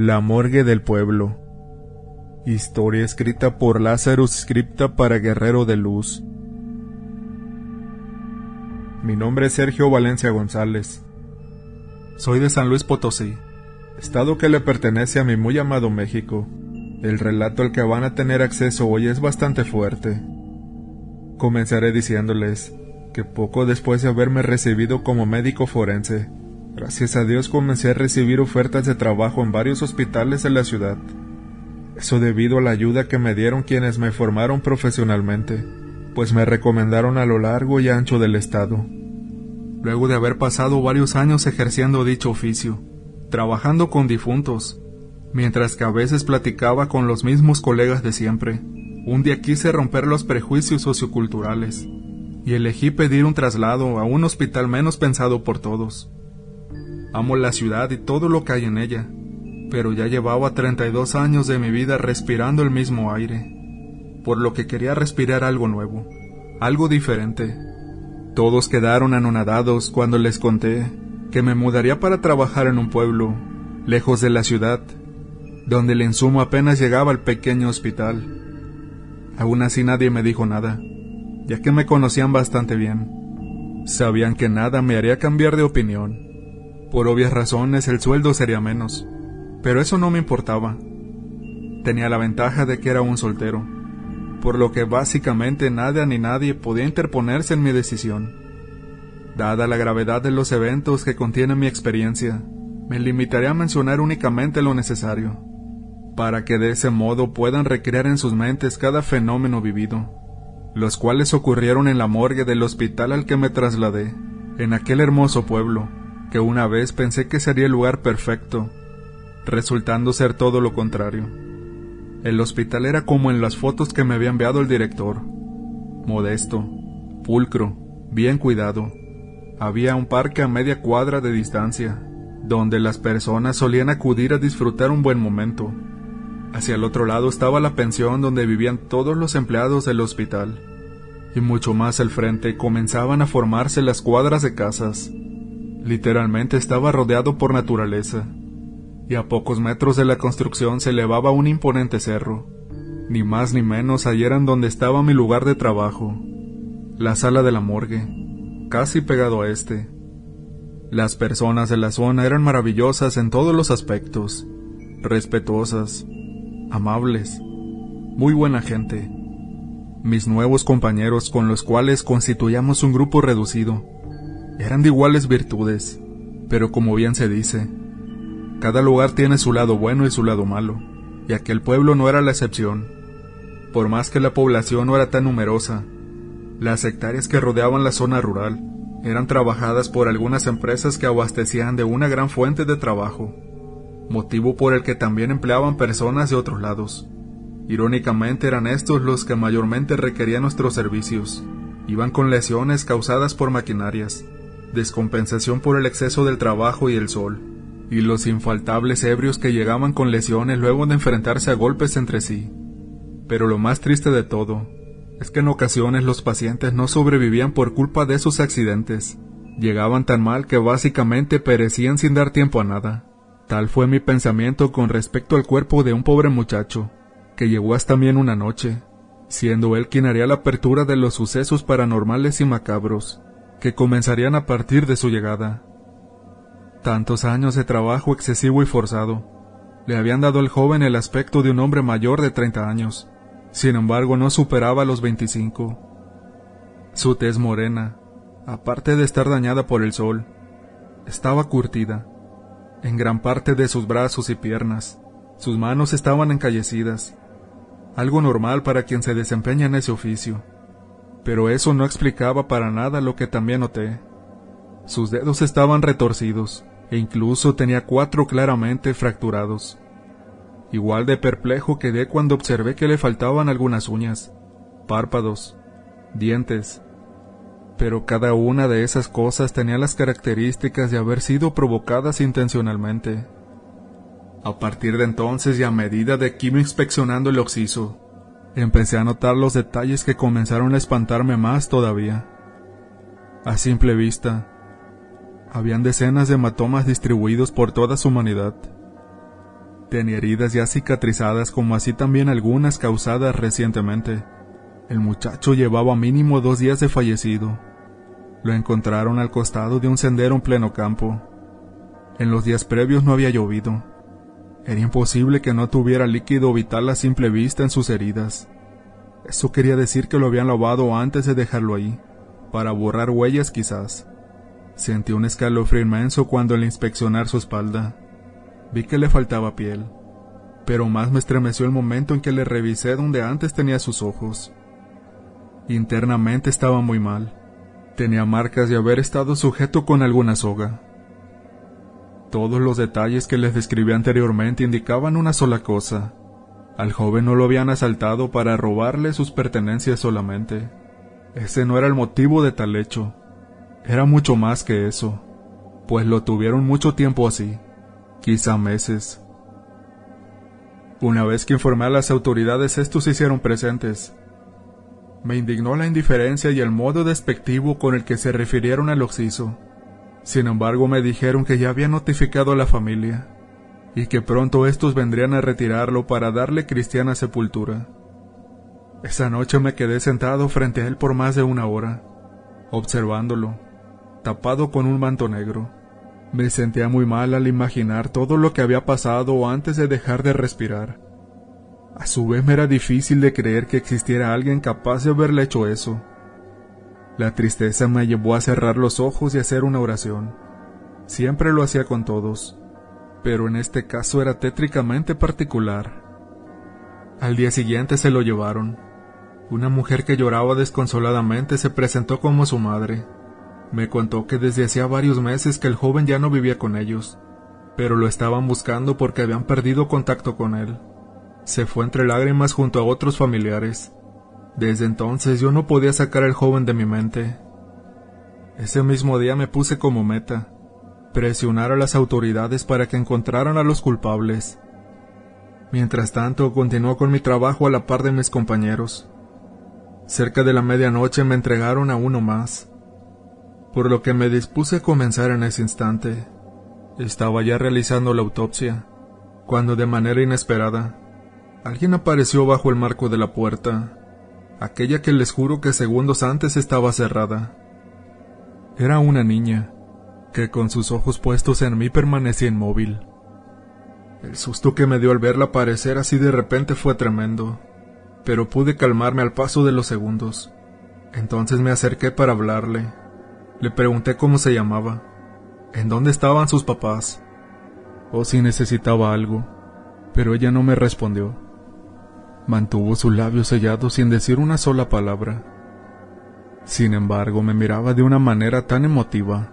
La morgue del pueblo. Historia escrita por Lázaro Scripta para Guerrero de Luz. Mi nombre es Sergio Valencia González. Soy de San Luis Potosí, estado que le pertenece a mi muy amado México. El relato al que van a tener acceso hoy es bastante fuerte. Comenzaré diciéndoles que poco después de haberme recibido como médico forense, Gracias a Dios comencé a recibir ofertas de trabajo en varios hospitales de la ciudad. Eso debido a la ayuda que me dieron quienes me formaron profesionalmente, pues me recomendaron a lo largo y ancho del estado. Luego de haber pasado varios años ejerciendo dicho oficio, trabajando con difuntos, mientras que a veces platicaba con los mismos colegas de siempre, un día quise romper los prejuicios socioculturales y elegí pedir un traslado a un hospital menos pensado por todos. Amo la ciudad y todo lo que hay en ella, pero ya llevaba 32 años de mi vida respirando el mismo aire, por lo que quería respirar algo nuevo, algo diferente. Todos quedaron anonadados cuando les conté que me mudaría para trabajar en un pueblo, lejos de la ciudad, donde el insumo apenas llegaba al pequeño hospital. Aún así nadie me dijo nada, ya que me conocían bastante bien. Sabían que nada me haría cambiar de opinión por obvias razones el sueldo sería menos, pero eso no me importaba. Tenía la ventaja de que era un soltero, por lo que básicamente nada ni nadie podía interponerse en mi decisión. Dada la gravedad de los eventos que contiene mi experiencia, me limitaré a mencionar únicamente lo necesario, para que de ese modo puedan recrear en sus mentes cada fenómeno vivido, los cuales ocurrieron en la morgue del hospital al que me trasladé, en aquel hermoso pueblo, que una vez pensé que sería el lugar perfecto, resultando ser todo lo contrario. El hospital era como en las fotos que me había enviado el director. Modesto, pulcro, bien cuidado. Había un parque a media cuadra de distancia, donde las personas solían acudir a disfrutar un buen momento. Hacia el otro lado estaba la pensión donde vivían todos los empleados del hospital. Y mucho más al frente comenzaban a formarse las cuadras de casas, Literalmente estaba rodeado por naturaleza, y a pocos metros de la construcción se elevaba un imponente cerro. Ni más ni menos allí eran donde estaba mi lugar de trabajo, la sala de la morgue, casi pegado a este. Las personas de la zona eran maravillosas en todos los aspectos, respetuosas, amables, muy buena gente. Mis nuevos compañeros con los cuales constituíamos un grupo reducido, eran de iguales virtudes, pero como bien se dice, cada lugar tiene su lado bueno y su lado malo, y aquel pueblo no era la excepción. Por más que la población no era tan numerosa, las hectáreas que rodeaban la zona rural eran trabajadas por algunas empresas que abastecían de una gran fuente de trabajo, motivo por el que también empleaban personas de otros lados. Irónicamente eran estos los que mayormente requerían nuestros servicios. Iban con lesiones causadas por maquinarias, descompensación por el exceso del trabajo y el sol, y los infaltables ebrios que llegaban con lesiones luego de enfrentarse a golpes entre sí. Pero lo más triste de todo es que en ocasiones los pacientes no sobrevivían por culpa de esos accidentes. Llegaban tan mal que básicamente perecían sin dar tiempo a nada. Tal fue mi pensamiento con respecto al cuerpo de un pobre muchacho, que llegó hasta mí en una noche, siendo él quien haría la apertura de los sucesos paranormales y macabros que comenzarían a partir de su llegada. Tantos años de trabajo excesivo y forzado le habían dado al joven el aspecto de un hombre mayor de 30 años. Sin embargo, no superaba los 25. Su tez morena, aparte de estar dañada por el sol, estaba curtida. En gran parte de sus brazos y piernas, sus manos estaban encallecidas, algo normal para quien se desempeña en ese oficio pero eso no explicaba para nada lo que también noté. Sus dedos estaban retorcidos, e incluso tenía cuatro claramente fracturados. Igual de perplejo quedé cuando observé que le faltaban algunas uñas, párpados, dientes, pero cada una de esas cosas tenía las características de haber sido provocadas intencionalmente. A partir de entonces y a medida de que iba inspeccionando el occiso, empecé a notar los detalles que comenzaron a espantarme más todavía. A simple vista, habían decenas de hematomas distribuidos por toda su humanidad. Tenía heridas ya cicatrizadas como así también algunas causadas recientemente. El muchacho llevaba mínimo dos días de fallecido. Lo encontraron al costado de un sendero en pleno campo. En los días previos no había llovido. Era imposible que no tuviera líquido vital a simple vista en sus heridas. Eso quería decir que lo habían lavado antes de dejarlo ahí, para borrar huellas quizás. Sentí un escalofrío inmenso cuando al inspeccionar su espalda, vi que le faltaba piel, pero más me estremeció el momento en que le revisé donde antes tenía sus ojos. Internamente estaba muy mal. Tenía marcas de haber estado sujeto con alguna soga. Todos los detalles que les describí anteriormente indicaban una sola cosa. Al joven no lo habían asaltado para robarle sus pertenencias solamente. Ese no era el motivo de tal hecho. Era mucho más que eso, pues lo tuvieron mucho tiempo así, quizá meses. Una vez que informé a las autoridades, estos se hicieron presentes. Me indignó la indiferencia y el modo despectivo con el que se refirieron al occiso. Sin embargo, me dijeron que ya había notificado a la familia y que pronto estos vendrían a retirarlo para darle cristiana sepultura. Esa noche me quedé sentado frente a él por más de una hora, observándolo, tapado con un manto negro. Me sentía muy mal al imaginar todo lo que había pasado antes de dejar de respirar. A su vez me era difícil de creer que existiera alguien capaz de haberle hecho eso. La tristeza me llevó a cerrar los ojos y hacer una oración. Siempre lo hacía con todos, pero en este caso era tétricamente particular. Al día siguiente se lo llevaron. Una mujer que lloraba desconsoladamente se presentó como su madre. Me contó que desde hacía varios meses que el joven ya no vivía con ellos, pero lo estaban buscando porque habían perdido contacto con él. Se fue entre lágrimas junto a otros familiares. Desde entonces yo no podía sacar al joven de mi mente. Ese mismo día me puse como meta, presionar a las autoridades para que encontraran a los culpables. Mientras tanto, continuó con mi trabajo a la par de mis compañeros. Cerca de la medianoche me entregaron a uno más, por lo que me dispuse a comenzar en ese instante. Estaba ya realizando la autopsia, cuando de manera inesperada, alguien apareció bajo el marco de la puerta aquella que les juro que segundos antes estaba cerrada. Era una niña, que con sus ojos puestos en mí permanecía inmóvil. El susto que me dio al verla aparecer así de repente fue tremendo, pero pude calmarme al paso de los segundos. Entonces me acerqué para hablarle. Le pregunté cómo se llamaba, en dónde estaban sus papás, o si necesitaba algo, pero ella no me respondió. Mantuvo sus labios sellados sin decir una sola palabra. Sin embargo, me miraba de una manera tan emotiva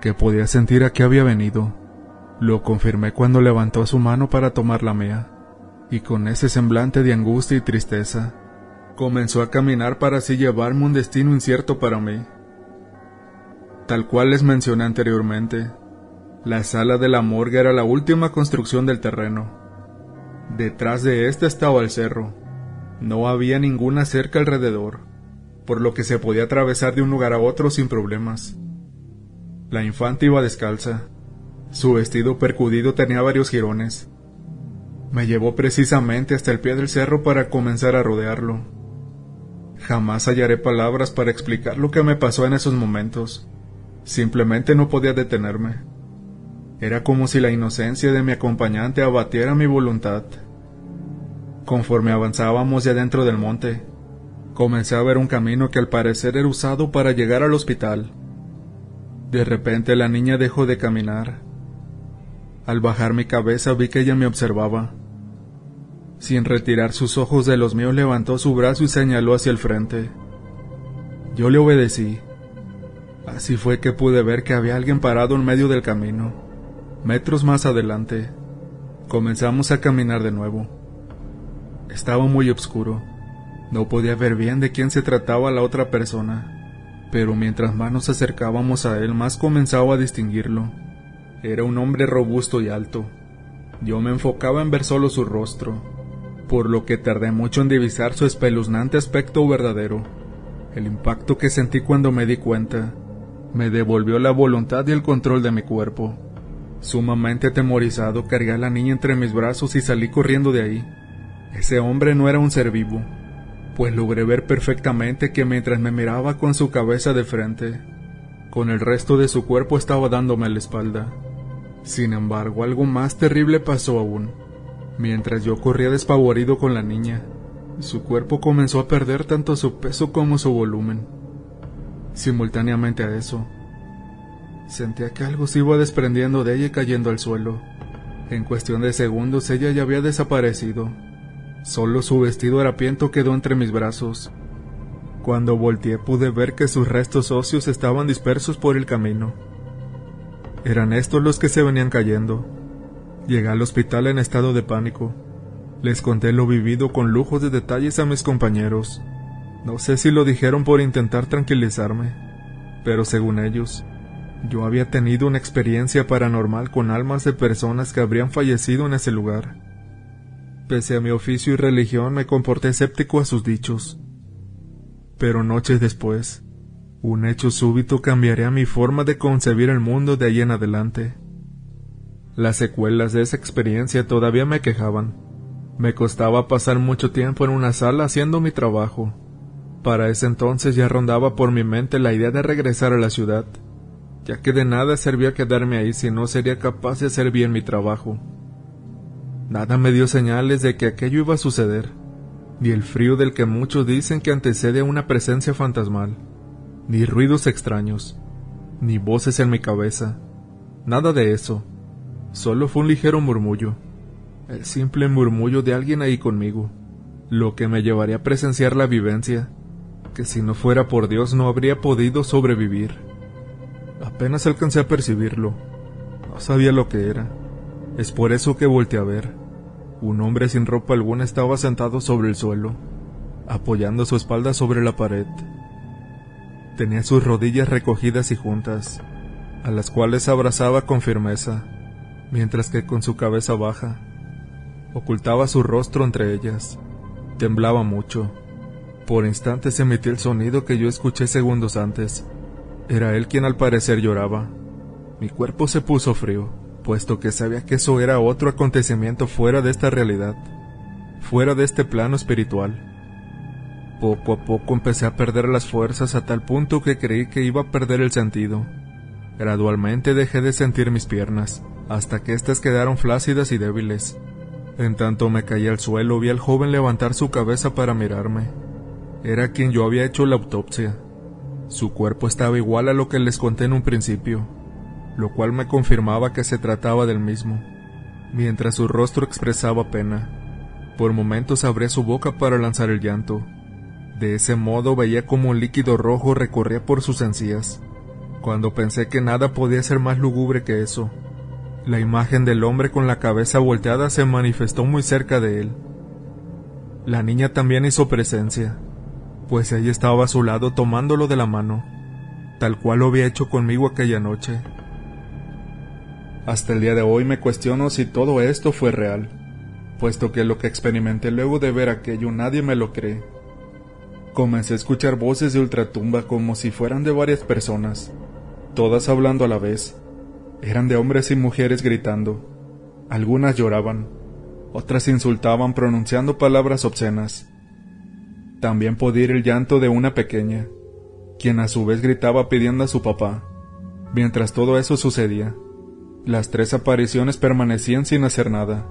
que podía sentir a qué había venido. Lo confirmé cuando levantó su mano para tomar la mía, y con ese semblante de angustia y tristeza, comenzó a caminar para así llevarme un destino incierto para mí. Tal cual les mencioné anteriormente, la sala de la morgue era la última construcción del terreno Detrás de ésta estaba el cerro. No había ninguna cerca alrededor, por lo que se podía atravesar de un lugar a otro sin problemas. La infanta iba descalza. Su vestido percudido tenía varios jirones. Me llevó precisamente hasta el pie del cerro para comenzar a rodearlo. Jamás hallaré palabras para explicar lo que me pasó en esos momentos. Simplemente no podía detenerme. Era como si la inocencia de mi acompañante abatiera mi voluntad. Conforme avanzábamos ya dentro del monte, comencé a ver un camino que al parecer era usado para llegar al hospital. De repente la niña dejó de caminar. Al bajar mi cabeza vi que ella me observaba. Sin retirar sus ojos de los míos levantó su brazo y señaló hacia el frente. Yo le obedecí. Así fue que pude ver que había alguien parado en medio del camino. Metros más adelante, comenzamos a caminar de nuevo. Estaba muy oscuro. No podía ver bien de quién se trataba la otra persona, pero mientras más nos acercábamos a él, más comenzaba a distinguirlo. Era un hombre robusto y alto. Yo me enfocaba en ver solo su rostro, por lo que tardé mucho en divisar su espeluznante aspecto verdadero. El impacto que sentí cuando me di cuenta me devolvió la voluntad y el control de mi cuerpo. Sumamente atemorizado, cargué a la niña entre mis brazos y salí corriendo de ahí. Ese hombre no era un ser vivo, pues logré ver perfectamente que mientras me miraba con su cabeza de frente, con el resto de su cuerpo estaba dándome la espalda. Sin embargo, algo más terrible pasó aún. Mientras yo corría despavorido con la niña, su cuerpo comenzó a perder tanto su peso como su volumen. Simultáneamente a eso, sentía que algo se iba desprendiendo de ella y cayendo al suelo. En cuestión de segundos ella ya había desaparecido. Solo su vestido harapiento quedó entre mis brazos. Cuando volteé pude ver que sus restos óseos estaban dispersos por el camino. Eran estos los que se venían cayendo. Llegué al hospital en estado de pánico. Les conté lo vivido con lujos de detalles a mis compañeros. No sé si lo dijeron por intentar tranquilizarme, pero según ellos, yo había tenido una experiencia paranormal con almas de personas que habrían fallecido en ese lugar. Pese a mi oficio y religión me comporté escéptico a sus dichos. Pero noches después, un hecho súbito cambiaría mi forma de concebir el mundo de ahí en adelante. Las secuelas de esa experiencia todavía me quejaban me costaba pasar mucho tiempo en una sala haciendo mi trabajo. Para ese entonces ya rondaba por mi mente la idea de regresar a la ciudad, ya que de nada servía quedarme ahí si no sería capaz de hacer bien mi trabajo. Nada me dio señales de que aquello iba a suceder, ni el frío del que muchos dicen que antecede a una presencia fantasmal, ni ruidos extraños, ni voces en mi cabeza, nada de eso, solo fue un ligero murmullo el simple murmullo de alguien ahí conmigo, lo que me llevaría a presenciar la vivencia, que si no fuera por Dios no habría podido sobrevivir. Apenas alcancé a percibirlo, no sabía lo que era, es por eso que volteé a ver. Un hombre sin ropa alguna estaba sentado sobre el suelo, apoyando su espalda sobre la pared. Tenía sus rodillas recogidas y juntas, a las cuales abrazaba con firmeza, mientras que con su cabeza baja Ocultaba su rostro entre ellas. Temblaba mucho. Por instantes emitió el sonido que yo escuché segundos antes. Era él quien al parecer lloraba. Mi cuerpo se puso frío, puesto que sabía que eso era otro acontecimiento fuera de esta realidad, fuera de este plano espiritual. Poco a poco empecé a perder las fuerzas a tal punto que creí que iba a perder el sentido. Gradualmente dejé de sentir mis piernas, hasta que éstas quedaron flácidas y débiles. En tanto me caí al suelo vi al joven levantar su cabeza para mirarme. Era quien yo había hecho la autopsia. Su cuerpo estaba igual a lo que les conté en un principio, lo cual me confirmaba que se trataba del mismo, mientras su rostro expresaba pena. Por momentos abría su boca para lanzar el llanto. De ese modo veía como un líquido rojo recorría por sus encías. Cuando pensé que nada podía ser más lúgubre que eso, la imagen del hombre con la cabeza volteada se manifestó muy cerca de él. La niña también hizo presencia, pues ella estaba a su lado tomándolo de la mano, tal cual lo había hecho conmigo aquella noche. Hasta el día de hoy me cuestiono si todo esto fue real, puesto que lo que experimenté luego de ver aquello nadie me lo cree. Comencé a escuchar voces de ultratumba como si fueran de varias personas, todas hablando a la vez eran de hombres y mujeres gritando. Algunas lloraban, otras insultaban pronunciando palabras obscenas. También podía ir el llanto de una pequeña, quien a su vez gritaba pidiendo a su papá. Mientras todo eso sucedía, las tres apariciones permanecían sin hacer nada.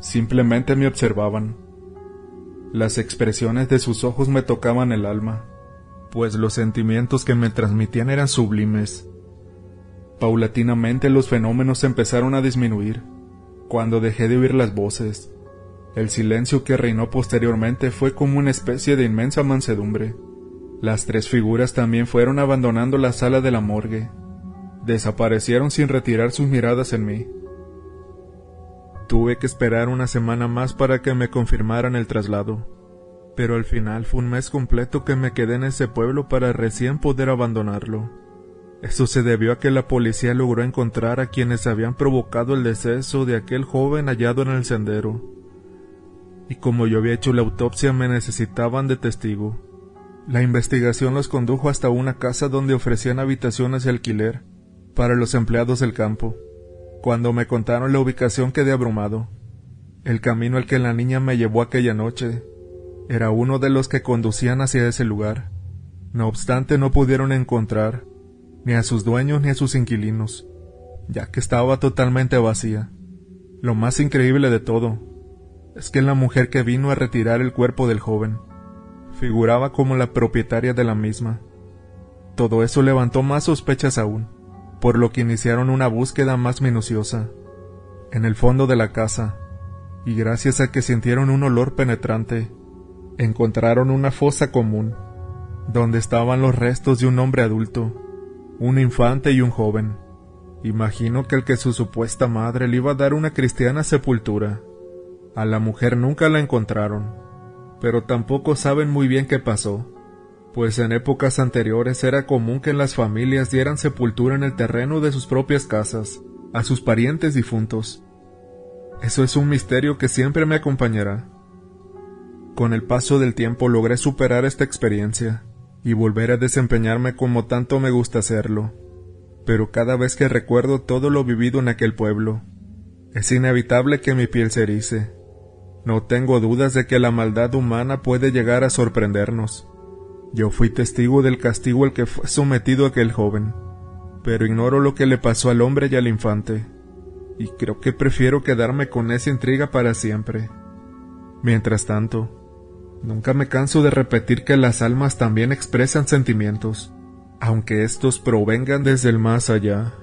Simplemente me observaban. Las expresiones de sus ojos me tocaban el alma, pues los sentimientos que me transmitían eran sublimes Paulatinamente los fenómenos empezaron a disminuir. Cuando dejé de oír las voces, el silencio que reinó posteriormente fue como una especie de inmensa mansedumbre. Las tres figuras también fueron abandonando la sala de la morgue. Desaparecieron sin retirar sus miradas en mí. Tuve que esperar una semana más para que me confirmaran el traslado, pero al final fue un mes completo que me quedé en ese pueblo para recién poder abandonarlo. Eso se debió a que la policía logró encontrar a quienes habían provocado el deceso de aquel joven hallado en el sendero. Y como yo había hecho la autopsia me necesitaban de testigo. La investigación los condujo hasta una casa donde ofrecían habitaciones de alquiler para los empleados del campo. Cuando me contaron la ubicación quedé abrumado. El camino al que la niña me llevó aquella noche era uno de los que conducían hacia ese lugar. No obstante, no pudieron encontrar ni a sus dueños ni a sus inquilinos, ya que estaba totalmente vacía. Lo más increíble de todo es que la mujer que vino a retirar el cuerpo del joven figuraba como la propietaria de la misma. Todo eso levantó más sospechas aún, por lo que iniciaron una búsqueda más minuciosa. En el fondo de la casa, y gracias a que sintieron un olor penetrante, encontraron una fosa común, donde estaban los restos de un hombre adulto, un infante y un joven. Imagino que el que su supuesta madre le iba a dar una cristiana sepultura. A la mujer nunca la encontraron, pero tampoco saben muy bien qué pasó, pues en épocas anteriores era común que las familias dieran sepultura en el terreno de sus propias casas, a sus parientes difuntos. Eso es un misterio que siempre me acompañará. Con el paso del tiempo logré superar esta experiencia y volver a desempeñarme como tanto me gusta hacerlo. Pero cada vez que recuerdo todo lo vivido en aquel pueblo, es inevitable que mi piel se erice. No tengo dudas de que la maldad humana puede llegar a sorprendernos. Yo fui testigo del castigo al que fue sometido aquel joven, pero ignoro lo que le pasó al hombre y al infante, y creo que prefiero quedarme con esa intriga para siempre. Mientras tanto, nunca me canso de repetir que las almas también expresan sentimientos, aunque estos provengan desde el más allá.